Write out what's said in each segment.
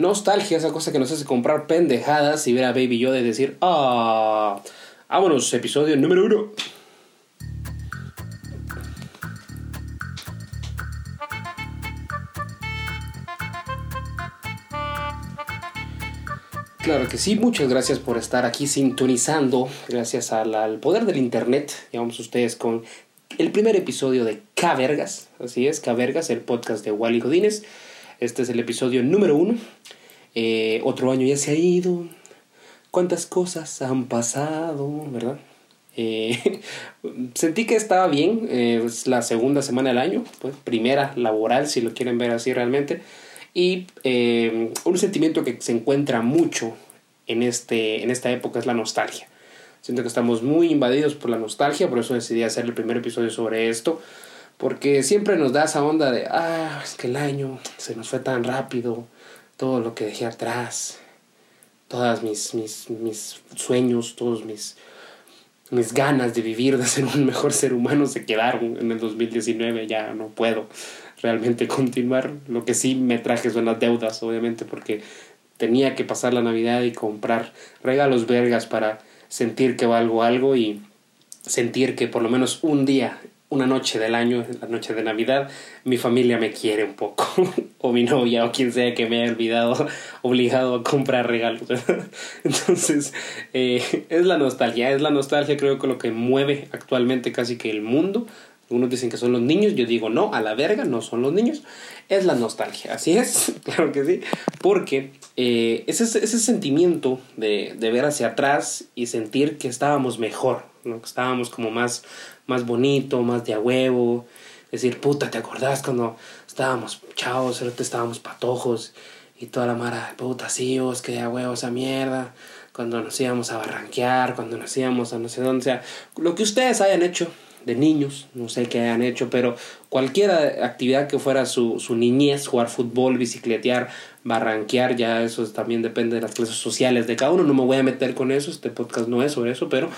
Nostalgia, esa cosa que nos hace comprar pendejadas y ver a Baby Yoda y decir, ah, vámonos, episodio número uno. Claro que sí, muchas gracias por estar aquí sintonizando, gracias al, al poder del internet, llevamos ustedes con el primer episodio de Cavergas, así es, Cavergas, el podcast de Wally Godínez. Este es el episodio número uno. Eh, otro año ya se ha ido. ¿Cuántas cosas han pasado, verdad? Eh, sentí que estaba bien. Eh, es la segunda semana del año, pues, primera laboral, si lo quieren ver así realmente. Y un sentimiento que se encuentra mucho en, este, en esta época es la nostalgia. Siento que estamos muy invadidos por la nostalgia, por eso decidí hacer el primer episodio sobre esto. Porque siempre nos da esa onda de, ah, es que el año se nos fue tan rápido, todo lo que dejé atrás, todas mis, mis, mis sueños, todos mis, mis ganas de vivir, de ser un mejor ser humano se quedaron en el 2019, ya no puedo realmente continuar. Lo que sí me traje son las deudas, obviamente, porque tenía que pasar la Navidad y comprar regalos vergas para sentir que valgo algo y sentir que por lo menos un día, una noche del año, la noche de Navidad, mi familia me quiere un poco, o mi novia, o quien sea que me haya olvidado, obligado a comprar regalos. Entonces, eh, es la nostalgia, es la nostalgia creo que lo que mueve actualmente casi que el mundo. Algunos dicen que son los niños, yo digo no, a la verga, no son los niños. Es la nostalgia, así es, claro que sí, porque eh, ese, ese sentimiento de, de, ver hacia atrás y sentir que estábamos mejor, ¿no? estábamos como más, más bonito, más de a huevo, decir, puta, ¿te acordás cuando estábamos chavos, estábamos patojos y toda la mara, puta, sí, vos, que de a huevo esa mierda, cuando nos íbamos a barranquear, cuando nos íbamos a no sé dónde, sea, lo que ustedes hayan hecho de niños, no sé qué hayan hecho, pero cualquier actividad que fuera su, su niñez, jugar fútbol, bicicletear, barranquear, ya eso también depende de las clases sociales de cada uno, no me voy a meter con eso, este podcast no es sobre eso, pero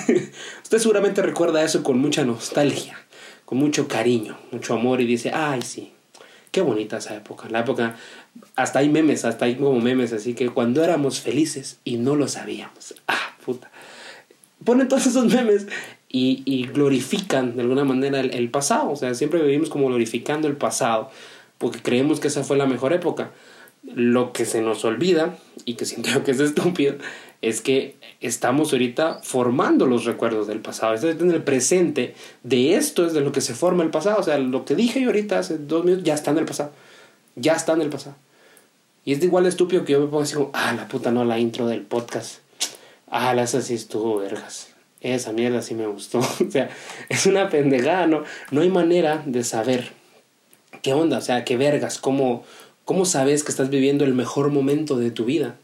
usted seguramente recuerda eso con mucha nostalgia, con mucho cariño, mucho amor y dice, ay sí, qué bonita esa época, la época, hasta hay memes, hasta hay como memes, así que cuando éramos felices y no lo sabíamos, ah, puta. Ponen todos esos memes y, glorifican de alguna manera el, pasado. O sea, siempre vivimos como glorificando el pasado porque creemos que esa fue la mejor época. Lo que se nos olvida y que siento que es estúpido es que estamos ahorita formando los recuerdos del pasado. Es en el presente. De esto es de lo que se forma el pasado. O sea, lo que dije yo ahorita hace dos minutos ya está en el pasado. Ya está en el pasado. Y es de igual estúpido que yo me pongo así como, ah, la puta no, la intro del podcast. Ah, la esa estuvo vergas esa mierda sí me gustó. o sea, es una pendejada, ¿no? No hay manera de saber qué onda, o sea, qué vergas, cómo, cómo sabes que estás viviendo el mejor momento de tu vida.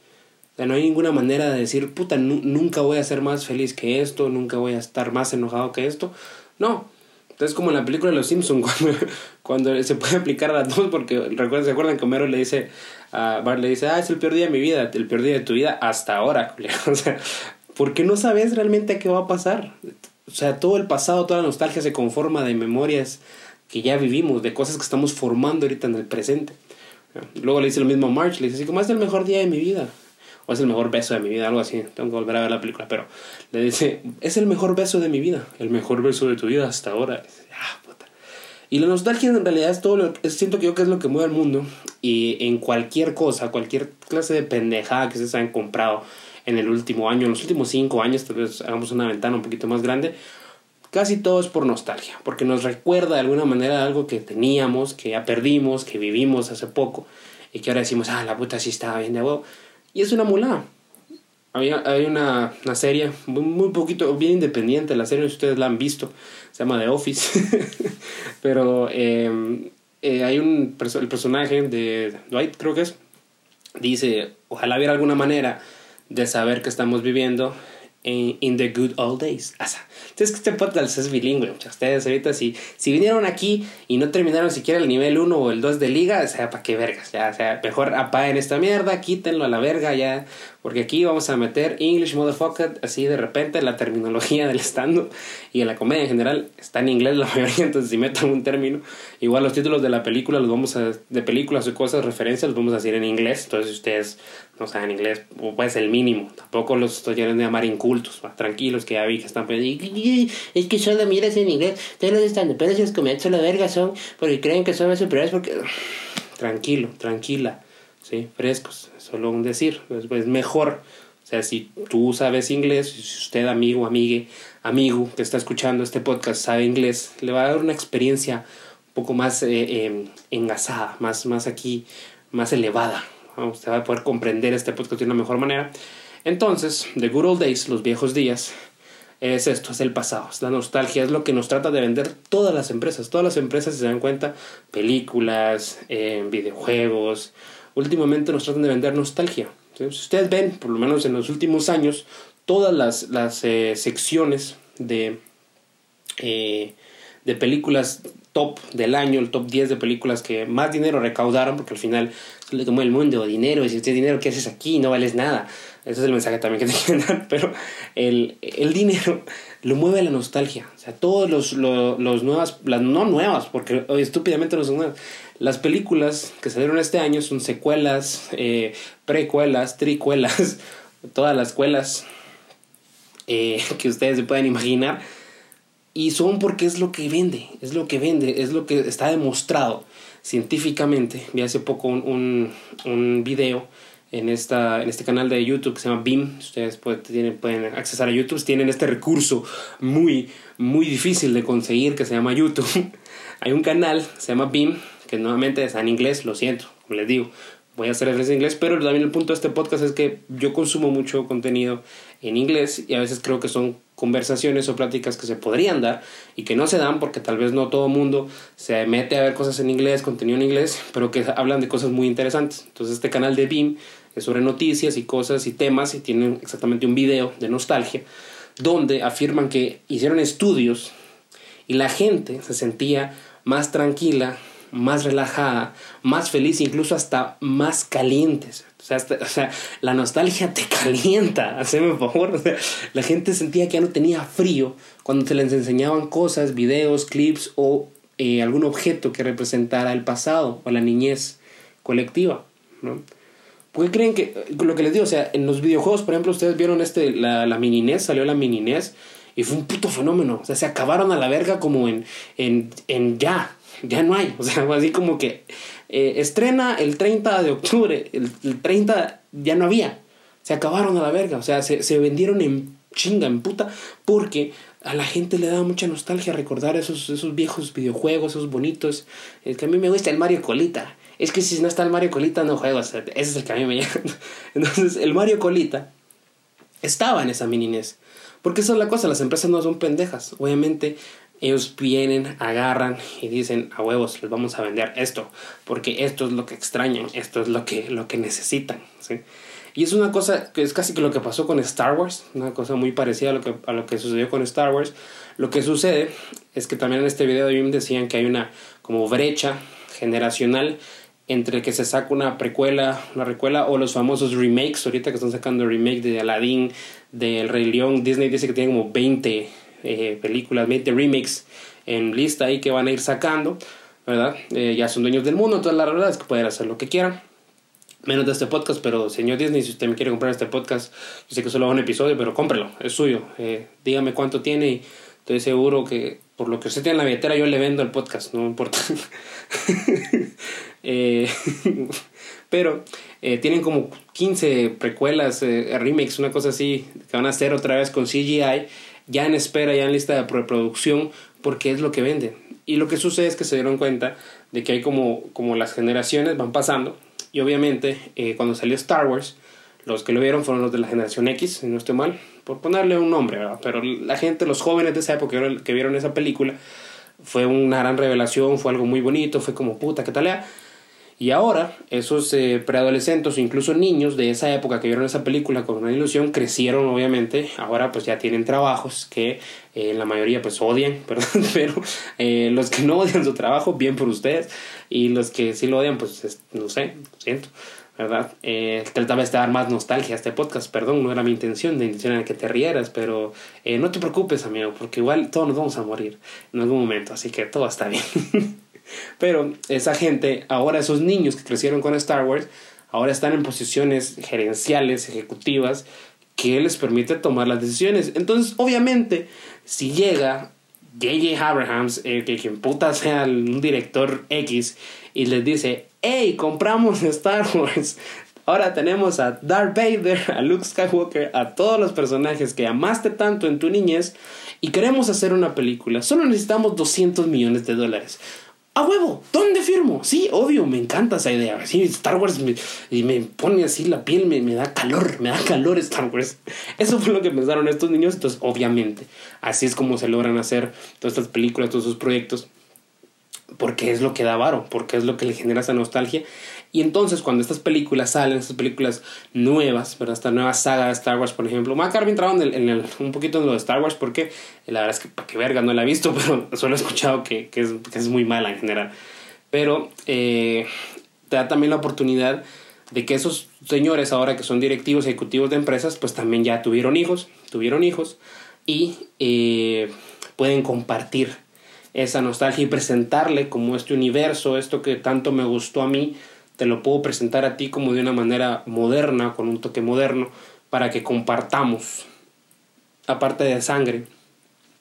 O sea, no hay ninguna manera de decir, puta, nunca voy a ser más feliz que esto, nunca voy a estar más enojado que esto. No. Entonces, como en la película de Los Simpsons, cuando, se puede aplicar a dos, porque ¿se acuerdan que Homero le dice a Bart, le dice, ah, es el peor día de mi vida, el peor día de tu vida hasta ahora, o sea, porque no sabes realmente qué va a pasar. O sea, todo el pasado, toda la nostalgia se conforma de memorias que ya vivimos, de cosas que estamos formando ahorita en el presente. Luego le dice lo mismo a March, le dice así como es el mejor día de mi vida, o es el mejor beso de mi vida, algo así, tengo que volver a ver la película, pero le dice, es el mejor beso de mi vida, el mejor beso de tu vida hasta ahora. Ah, y la nostalgia en realidad es todo, lo, siento que yo que es lo que mueve al mundo y en cualquier cosa, cualquier clase de pendejada que se hayan comprado, en el último año, en los últimos cinco años, tal vez hagamos una ventana un poquito más grande, casi todo es por nostalgia, porque nos recuerda de alguna manera algo que teníamos, que ya perdimos, que vivimos hace poco, y que ahora decimos, ah, la puta sí estaba bien de huevo. Y es una mulada. Había, hay una, una serie muy, poquito, bien independiente, la serie ustedes la han visto, se llama The Office, pero eh, eh, hay un, el personaje de Dwight, creo que es, dice, ojalá hubiera alguna manera de saber que estamos viviendo in, in the good old days. O sea, entonces este podcast es bilingüe. Ustedes ahorita si, si vinieron aquí y no terminaron siquiera el nivel 1 o el 2 de liga, o sea, para qué vergas. Ya, o sea, mejor apaguen esta mierda, quítenlo a la verga ya. Porque aquí vamos a meter English motherfucker así de repente la terminología del stand y en la comedia en general está en inglés la mayoría, entonces si metan un término, igual los títulos de la película los vamos a, de películas o cosas, referencias, los vamos a decir en inglés, entonces si ustedes no saben inglés, pues el mínimo, tampoco los estoy de llamar incultos, tranquilos que ya vi que están pensando, es que solo miras en inglés, ustedes los están pero esos comienzos la verga son porque creen que son más superiores porque... Tranquilo, tranquila, sí, frescos, solo un decir, es, mejor o sea, si tú sabes inglés, si usted amigo, amigue, amigo que está escuchando este podcast sabe inglés, le va a dar una experiencia un poco más eh, em, engasada, más, más aquí, más elevada. Usted va a poder comprender este podcast de una mejor manera. Entonces, The Good Old Days, los viejos días, es esto, es el pasado, es la nostalgia, es lo que nos trata de vender todas las empresas. Todas las empresas, si se dan cuenta, películas, eh, videojuegos, últimamente nos tratan de vender nostalgia. Si ustedes ven, por lo menos en los últimos años, todas las, las eh, secciones de, eh, de películas top del año, el top 10 de películas que más dinero recaudaron, porque al final se le tomó el mundo, dinero, y si usted dinero, ¿qué haces aquí? No vales nada. Ese es el mensaje también que te quieren dar, pero el, el dinero lo mueve la nostalgia. O sea, todos los, los, los nuevas, las no nuevas, porque estúpidamente no son nuevas, las películas que salieron este año son secuelas, eh, precuelas, tricuelas, todas las escuelas eh, que ustedes se pueden imaginar. Y son porque es lo que vende, es lo que vende, es lo que está demostrado científicamente. Vi hace poco un, un, un video en, esta, en este canal de YouTube que se llama BIM. Ustedes pueden, tienen, pueden accesar a YouTube. Tienen este recurso muy, muy difícil de conseguir que se llama YouTube. Hay un canal, se llama BIM, que nuevamente está en inglés, lo siento, como les digo, voy a hacer referencia en inglés, pero también el punto de este podcast es que yo consumo mucho contenido en inglés y a veces creo que son conversaciones o pláticas que se podrían dar y que no se dan porque tal vez no todo mundo se mete a ver cosas en inglés, contenido en inglés, pero que hablan de cosas muy interesantes. Entonces este canal de BIM es sobre noticias y cosas y temas y tienen exactamente un video de nostalgia donde afirman que hicieron estudios y la gente se sentía más tranquila más relajada, más feliz, incluso hasta más calientes. O sea, la nostalgia te calienta, haceme favor. la gente sentía que ya no tenía frío cuando se les enseñaban cosas, videos, clips o eh, algún objeto que representara el pasado o la niñez colectiva. ¿no? ¿Por qué creen que, lo que les digo, o sea, en los videojuegos, por ejemplo, ustedes vieron este, la, la mini NES, salió la mini NES y fue un puto fenómeno. O sea, se acabaron a la verga como en, en, en ya ya no hay. O sea, así como que eh, estrena el 30 de octubre, el, 30 ya no había. Se acabaron a la verga. O sea, se, se vendieron en chinga, en puta, porque a la gente le da mucha nostalgia recordar esos, esos viejos videojuegos, esos bonitos. Es que a mí me gusta el Mario Colita. Es que si no está el Mario Colita no juego. ese es el que a mí me llama. Entonces, el Mario Colita estaba en esa mini NES. Porque esa es la cosa, las empresas no son pendejas. Obviamente ellos vienen, agarran y dicen a huevos, les vamos a vender esto, porque esto es lo que extrañan, esto es lo que, lo que necesitan. ¿sí? Y es una cosa que es casi que lo que pasó con Star Wars, una cosa muy parecida a lo que, a lo que sucedió con Star Wars. Lo que sucede es que también en este video de decían que hay una como brecha generacional entre que se saca una precuela, una recuela o los famosos remakes, ahorita que están sacando remake de Aladdin, del Rey León, Disney dice que tiene como 20 eh, películas, 20 remakes en lista ahí que van a ir sacando, ¿verdad? Eh, ya son dueños del mundo, entonces la verdad es que pueden hacer lo que quieran. Menos de este podcast, pero señor Disney, si usted me quiere comprar este podcast, yo sé que solo va un episodio, pero cómprelo, es suyo. Eh, dígame cuánto tiene y estoy seguro que por lo que usted tiene en la billetera yo le vendo el podcast, no importa. pero tienen como 15 precuelas, remakes, una cosa así, que van a hacer otra vez con CGI ya en espera, ya en lista de preproducción, porque es lo que vende. Y lo que sucede es que se dieron cuenta de que hay como, como las generaciones van pasando, y obviamente eh, cuando salió Star Wars, los que lo vieron fueron los de la generación X, si no estoy mal, por ponerle un nombre, pero la gente, los jóvenes de esa época que vieron esa película, fue una gran revelación, fue algo muy bonito, fue como puta, ¿qué tal? Y ahora, esos eh, preadolescentes o incluso niños de esa época que vieron esa película con una ilusión, crecieron obviamente, ahora pues ya tienen trabajos que eh, la mayoría pues odian, perdón, pero eh, los que no odian su trabajo, bien por ustedes, y los que sí lo odian, pues no sé, lo siento. ¿verdad? Eh, trataba de dar más nostalgia a este podcast, perdón, no era mi intención, la intención era que te rieras, pero eh, no te preocupes, amigo, porque igual todos nos vamos a morir en algún momento, así que todo está bien. pero esa gente, ahora esos niños que crecieron con Star Wars, ahora están en posiciones gerenciales, ejecutivas, que les permite tomar las decisiones. Entonces, obviamente, si llega J.J. Abrahams, eh, que quien puta sea un director X, y les dice, hey, compramos Star Wars. Ahora tenemos a Darth Vader, a Luke Skywalker, a todos los personajes que amaste tanto en tu niñez y queremos hacer una película. Solo necesitamos 200 millones de dólares. ¡A huevo! ¿Dónde firmo? Sí, obvio, me encanta esa idea. Sí, Star Wars me, y me pone así la piel, me, me da calor, me da calor Star Wars. Eso fue lo que pensaron estos niños. Entonces, obviamente, así es como se logran hacer todas estas películas, todos sus proyectos porque es lo que da varo, porque es lo que le genera esa nostalgia. Y entonces cuando estas películas salen, estas películas nuevas, ¿verdad? Esta nueva saga de Star Wars, por ejemplo, me bien a en, en el, un poquito en lo de Star Wars porque la verdad es que para qué verga no la he visto, pero solo he escuchado que, que, es, que es, muy mala en general. Pero eh, te da también la oportunidad de que esos señores ahora que son directivos ejecutivos de empresas, pues también ya tuvieron hijos, tuvieron hijos y eh, pueden compartir esa nostalgia y presentarle como este universo, esto que tanto me gustó a mí, te lo puedo presentar a ti como de una manera moderna, con un toque moderno, para que compartamos, aparte de sangre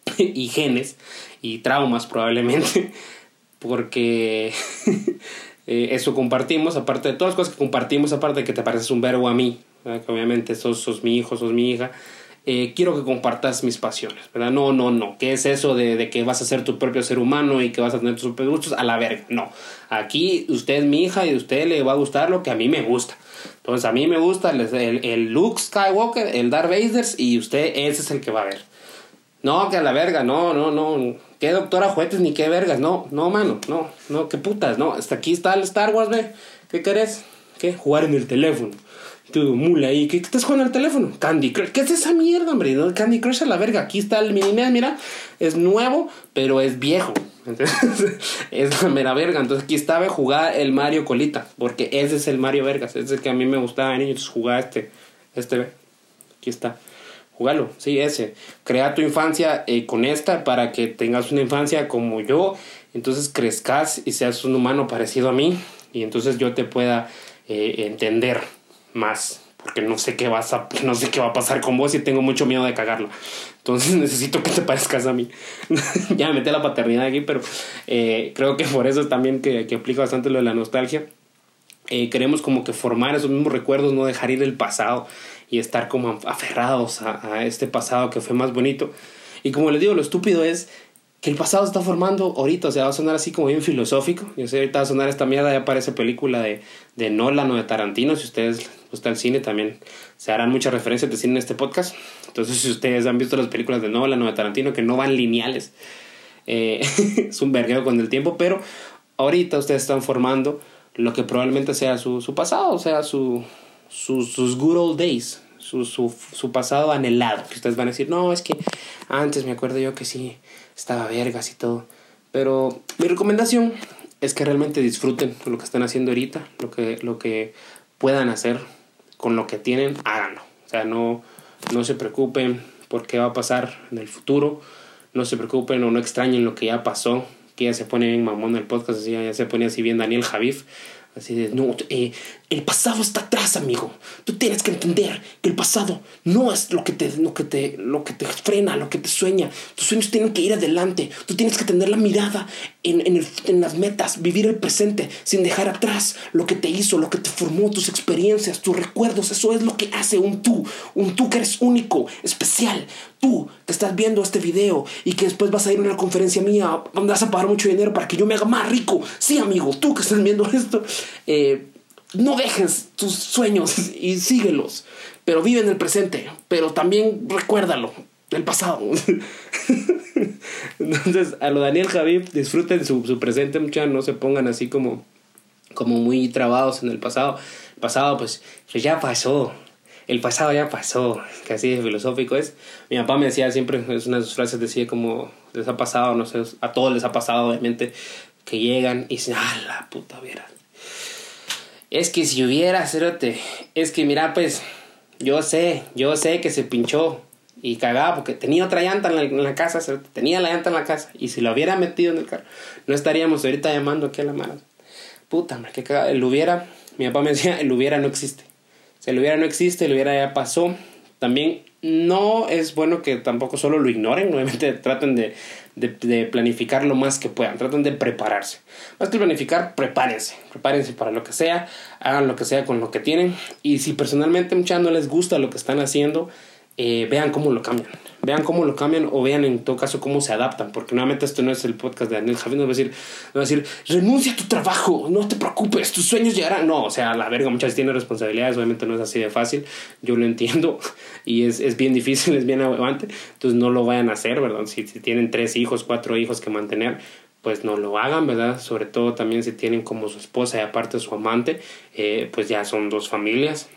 y genes y traumas probablemente, porque eh, eso compartimos, aparte de todas las cosas que compartimos, aparte de que te pareces un verbo a mí, que obviamente sos, sos mi hijo, sos mi hija, eh, quiero que compartas mis pasiones, ¿verdad? No, no, no. ¿Qué es eso de, de, que vas a ser tu propio ser humano y que vas a tener tus propios gustos? A la verga, no. Aquí usted es mi hija y a usted le va a gustar lo que a mí me gusta. Entonces a mí me gusta el, el, el Luke Skywalker, el Darth Vader y usted ese es el que va a ver. No, que a la verga, no, no, no. ¿Qué doctora juguetes ni qué vergas? No, no, mano, no, no, qué putas, no. Hasta aquí está el Star Wars, ve. ¿Qué querés? ¿Qué? Jugar en el teléfono tu mula ahí, ¿qué estás jugando al teléfono? Candy Crush, ¿qué es esa mierda, hombre? Candy Crush a la verga, aquí está el mini mira, es nuevo, pero es viejo. Entonces, es la mera verga. Entonces aquí estaba jugar el Mario Colita, porque ese es el Mario Vergas, ese es el que a mí me gustaba de niño, entonces jugaba este, este, aquí está. Jugalo, sí, ese. Crea tu infancia eh, con esta para que tengas una infancia como yo, entonces crezcas y seas un humano parecido a mí, y entonces yo te pueda eh, entender más porque no sé qué vas a no sé qué va a pasar con vos y tengo mucho miedo de cagarlo entonces necesito que te parezcas a mí ya me metí la paternidad aquí pero eh, creo que por eso es también que, que aplica bastante lo de la nostalgia eh, queremos como que formar esos mismos recuerdos no dejar ir el pasado y estar como aferrados a, a este pasado que fue más bonito y como les digo lo estúpido es que el pasado está formando ahorita, o sea, va a sonar así como bien filosófico. Yo sé, ahorita va a sonar esta mierda, ya parece película de, de Nolan o de Tarantino. Si ustedes gustan el cine, también se harán muchas referencias de cine en este podcast. Entonces, si ustedes han visto las películas de Nolan o de Tarantino, que no van lineales, eh, es un vergueo con el tiempo, pero ahorita ustedes están formando lo que probablemente sea su, su pasado, o sea, su, sus good old days, su, su, su pasado anhelado, que ustedes van a decir, no, es que antes me acuerdo yo que sí estaba vergas y todo. Pero mi recomendación es que realmente disfruten lo que están haciendo ahorita, lo que, lo que puedan hacer con lo que tienen, háganlo. O sea, no, no se preocupen por qué va a pasar en el futuro, no se preocupen o no extrañen lo que ya pasó, que ya se pone bien mamón el podcast, así, ya se pone así bien Daniel Javif, así de, no, eh, el pasado está atrás, amigo. Tú tienes que entender que el pasado no es lo que te, lo que te, lo que te frena, lo que te sueña. Tus sueños tienen que ir adelante. Tú tienes que tener la mirada en, en, el, en las metas, vivir el presente sin dejar atrás lo que te hizo, lo que te formó, tus experiencias, tus recuerdos. Eso es lo que hace un tú, un tú que eres único, especial. Tú que estás viendo este video y que después vas a ir a una conferencia mía donde vas a pagar mucho dinero para que yo me haga más rico. Sí, amigo, tú que estás viendo esto. Eh, no dejes tus sueños y síguelos, pero vive en el presente, pero también recuérdalo del pasado. Entonces, a lo Daniel Javif, disfruten su, su presente, muchachos, no se pongan así como como muy trabados en el pasado. El pasado, pues, pues ya pasó. El pasado ya pasó, que así de filosófico es. Mi papá me decía siempre, es una de sus frases, decía como, les ha pasado, no sé, a todos les ha pasado, obviamente, que llegan y dicen, ah, la puta viera. Es que si hubiera, cerote, es que mira, pues, yo sé, yo sé que se pinchó y cagaba porque tenía otra llanta en la, casa, tenía la llanta en la casa y si lo hubiera metido en el carro, no estaríamos ahorita llamando aquí a la mano. Puta, madre, que cagada. El hubiera, mi papá me decía, el hubiera no existe. El hubiera no existe, el hubiera ya pasó. También no es bueno que tampoco solo lo ignoren, obviamente traten de, de, planificar lo más que puedan, traten de prepararse. Más que planificar, prepárense, prepárense para lo que sea, hagan lo que sea con lo que tienen y si personalmente muchas no les gusta lo que están haciendo, eh, vean cómo lo cambian. Vean cómo lo cambian o vean en todo caso cómo se adaptan. Porque nuevamente esto no es el podcast de Daniel Javier. No va a decir, no va a decir renuncia a tu trabajo, no te preocupes, tus sueños llegarán. No, o sea, la verga, muchas veces tiene responsabilidades. Obviamente no es así de fácil. Yo lo entiendo y es, es bien difícil, es bien aguante. Entonces no lo vayan a hacer, ¿verdad? Si, si tienen tres hijos, cuatro hijos que mantener, pues no lo hagan, ¿verdad? Sobre todo también si tienen como su esposa y aparte su amante, eh, pues ya son dos familias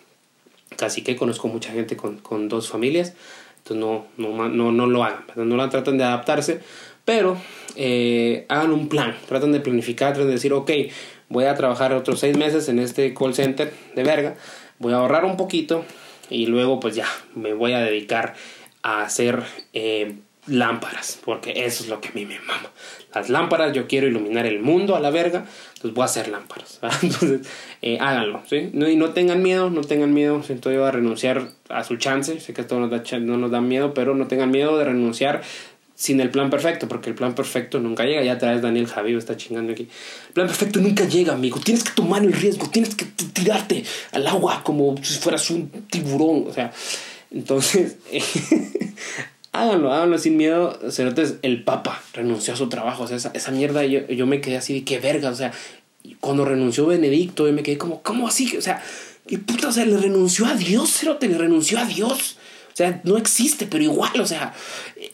casi que conozco mucha gente con, con dos familias, entonces no, no, no, no lo hagan, no lo tratan de adaptarse, pero eh, hagan un plan, tratan de planificar, tratan de decir, ok, voy a trabajar otros seis meses en este call center de verga, voy a ahorrar un poquito y luego pues ya me voy a dedicar a hacer eh, lámparas, porque eso es lo que a mí me mama. Las lámparas, yo quiero iluminar el mundo a la verga, entonces voy a hacer lámparas. Entonces, eh, háganlo, ¿sí? No, y no tengan miedo, no tengan miedo, siento yo a renunciar a su chance, sé que esto nos da, no nos da miedo, pero no tengan miedo de renunciar sin el plan perfecto, porque el plan perfecto nunca llega. Ya traes Daniel Javier, está chingando aquí. El plan perfecto nunca llega, amigo. Tienes que tomar el riesgo, tienes que tirarte al agua como si fueras un tiburón. O sea, entonces, háganlo, háganlo sin miedo. Cerotes, el Papa renunció a su trabajo. O sea, esa, mierda yo, yo, me quedé así de qué verga. O sea, cuando renunció Benedicto, yo me quedé como, ¿cómo así? O sea, qué puta, o sea, le renunció a Dios, Cerote, le renunció a Dios. O sea, no existe, pero igual, o sea,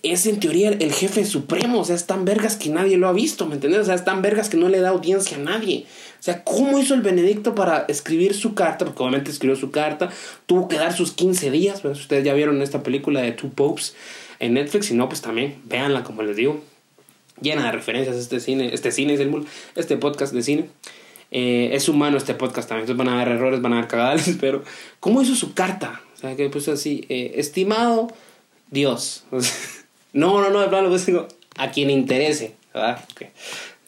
es en teoría el jefe supremo, o sea, es tan vergas que nadie lo ha visto, ¿me entiendes? O sea, es tan vergas que no le da audiencia a nadie. O sea, ¿cómo hizo el Benedicto para escribir su carta? Porque obviamente escribió su carta, tuvo que dar sus 15 días, ustedes ya vieron esta película de Two Popes, en Netflix. Si no, pues también véanla, como les digo. Llena de referencias este cine. Este cine es el este podcast de cine. Eh, es humano este podcast también. Entonces van a haber errores, van a haber cagadas, pero ¿cómo hizo su carta? O sea, que puso así, eh, estimado Dios. no, no, no, de plano, pues digo, a quien interese.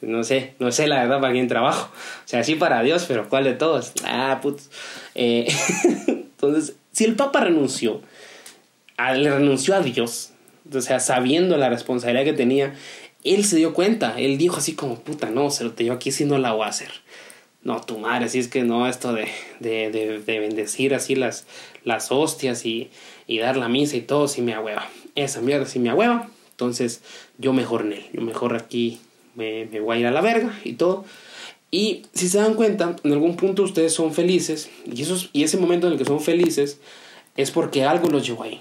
No sé, no sé la verdad para quién trabajo. O sea, sí para Dios, pero ¿cuál de todos? Ah, putz. Eh, entonces, si el Papa renunció, le renunció a Dios, o sea, sabiendo la responsabilidad que tenía, él se dio cuenta, él dijo así como, puta, no, se lo te yo aquí sí no la voy a hacer. No, tu madre, si es que no, esto de, de, de, de bendecir así las, las hostias y, y, dar la misa y todo, sí me ahueva. Esa mierda sí me ahueva. Entonces, yo mejor en él, yo mejor aquí me, me voy a ir a la verga y todo. Y si se dan cuenta, en algún punto ustedes son felices, y, esos, y ese momento en el que son felices es porque algo los llevó ahí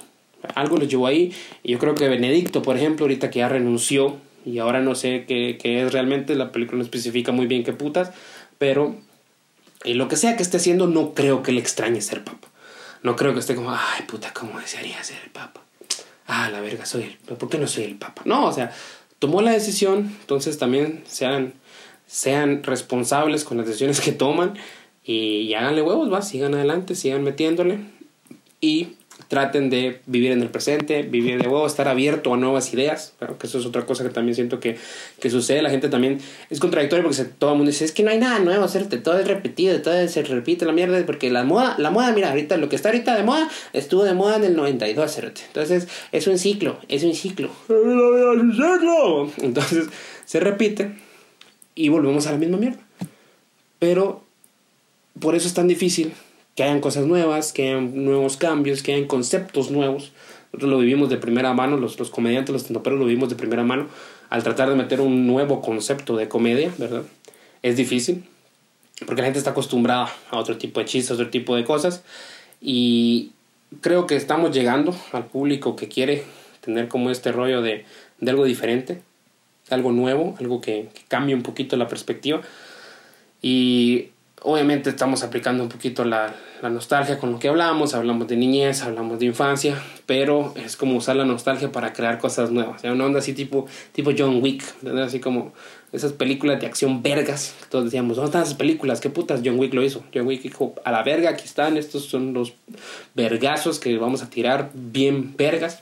algo los llevó ahí. Y yo creo que Benedicto, por ejemplo, ahorita que ya renunció, y ahora no sé qué, qué es realmente, la película no especifica muy bien qué putas, pero y lo que sea que esté haciendo, no creo que le extrañe ser papa. No creo que esté como, ay puta, ¿cómo desearía ser el papa? Ah, la verga, soy el, ¿por qué no soy el papa? No, o sea, tomó la decisión, entonces también sean, sean responsables con las decisiones que toman y, y háganle huevos, va, sigan adelante, sigan metiéndole y traten de vivir en el presente, vivir de nuevo, estar abierto a nuevas ideas, claro que eso es otra cosa que también siento que, que sucede, la gente también es contradictorio porque todo el mundo dice, es que no hay nada nuevo, hacerte todo es repetido, todo se repite la mierda, porque la moda, la moda, mira, ahorita lo que está ahorita de moda, estuvo de moda en el 92, entonces es un ciclo, es un ciclo, entonces se repite y volvemos a la misma mierda, pero por eso es tan difícil que hayan cosas nuevas, que hayan nuevos cambios, que hayan conceptos nuevos. Nosotros lo vivimos de primera mano, los, los comediantes, los tendoperos lo vivimos de primera mano al tratar de meter un nuevo concepto de comedia, ¿verdad? Es difícil, porque la gente está acostumbrada a otro tipo de chistes, a otro tipo de cosas, y creo que estamos llegando al público que quiere tener como este rollo de, de algo diferente, algo nuevo, algo que, que cambie un poquito la perspectiva. Y obviamente estamos aplicando un poquito la, la, nostalgia con lo que hablamos, hablamos de niñez, hablamos de infancia, pero es como usar la nostalgia para crear cosas nuevas, una onda así tipo, tipo John Wick, así como esas películas de acción vergas, todos decíamos, ¿dónde están esas películas? ¿Qué putas John Wick lo hizo? John Wick dijo, a la verga, aquí están, estos son los vergazos que vamos a tirar bien vergas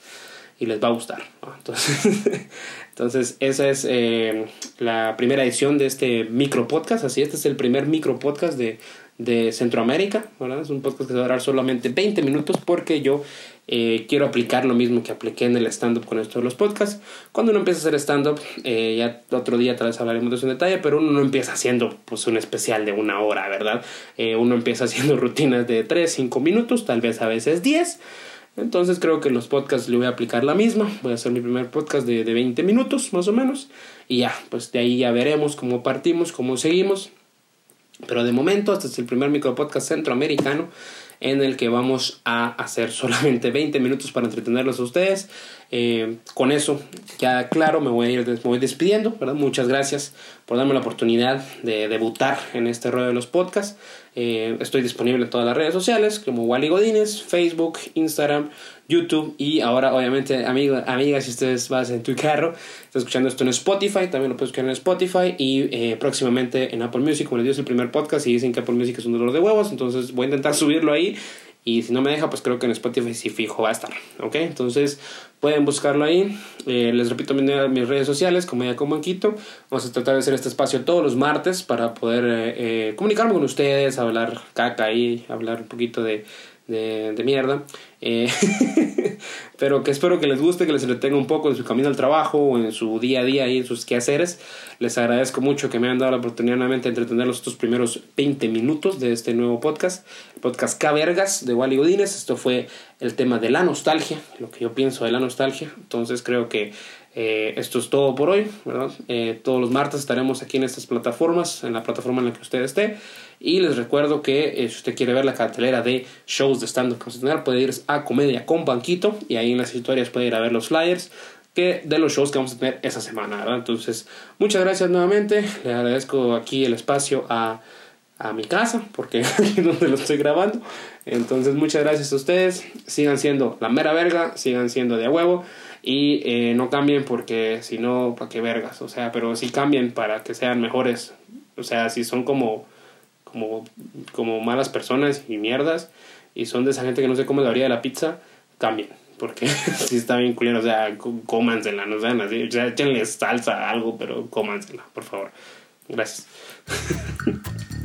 y les va a gustar. Entonces, entonces, esa es eh, la primera edición de este micro podcast. Así, este es el primer micro podcast de, de Centroamérica. ¿verdad? Es un podcast que va a durar solamente 20 minutos porque yo eh, quiero aplicar lo mismo que apliqué en el stand-up con esto de los podcasts. Cuando uno empieza a hacer stand-up, eh, ya otro día tal vez hablaremos de eso en detalle, pero uno no empieza haciendo pues, un especial de una hora, ¿verdad? uno empieza haciendo rutinas de 3, 5 minutos, tal vez a veces 10 entonces creo que los podcasts le voy a aplicar la misma. Voy a hacer mi primer podcast de, de 20 minutos más o menos. Y ya, pues de ahí ya veremos cómo partimos, cómo seguimos. Pero de momento, este es el primer micro podcast centroamericano en el que vamos a hacer solamente 20 minutos para entretenerlos a ustedes. Eh, con eso, ya claro, me voy a ir me voy despidiendo. Muchas gracias por darme la oportunidad de debutar en este rollo de los podcasts. Eh, estoy disponible en todas las redes sociales como Wally Godínez, Facebook, Instagram, YouTube y ahora obviamente amigo, amigas si ustedes vas en tu carro, estás escuchando esto en Spotify, también lo puedes escuchar en Spotify y eh, próximamente en Apple Music, como les digo es el primer podcast y dicen que Apple Music es un dolor de huevos, entonces voy a intentar subirlo ahí y si no me deja, pues creo que en Spotify sí fijo va a estar. ¿Ok? Entonces pueden buscarlo ahí. Eh, les repito mis redes sociales, como ya como Quito. Vamos a tratar de hacer este espacio todos los martes para poder eh, eh, comunicarme con ustedes, hablar caca ahí, hablar un poquito de, de, mierda. Eh, pero que espero que les guste, que les entretenga un poco en su camino al trabajo o en su día a día y en sus quehaceres. Les agradezco mucho que me hayan dado la oportunidad nuevamente de entretenerlos estos primeros 20 minutos de este nuevo podcast, podcast Cabergas de Wally Godínez. Esto fue el tema de la nostalgia, lo que yo pienso de la nostalgia. Entonces creo que eh, esto es todo por hoy. Eh, todos los martes estaremos aquí en estas plataformas, en la plataforma en la que usted esté. Y les recuerdo que eh, si usted quiere ver la cartelera de shows de stand-up que puede ir a Comedia con Banquito y ahí en las historias puede ir a ver los flyers que de los shows que vamos a tener esa semana. Entonces, muchas gracias nuevamente. Le agradezco aquí el espacio a, a mi casa, porque aquí es donde lo estoy grabando. Entonces, muchas gracias a ustedes. Sigan siendo la mera verga, sigan siendo de a huevo. Y eh, no cambien porque si no, ¿para qué vergas? O sea, pero sí cambien para que sean mejores. O sea, si son como como, como malas personas y mierdas y son de esa gente que no se come la orilla de la pizza, cambien. Porque si está bien culero, o sea, cómansela, no sean así. O sea, échenle salsa a algo, pero cómansela, por favor. Gracias.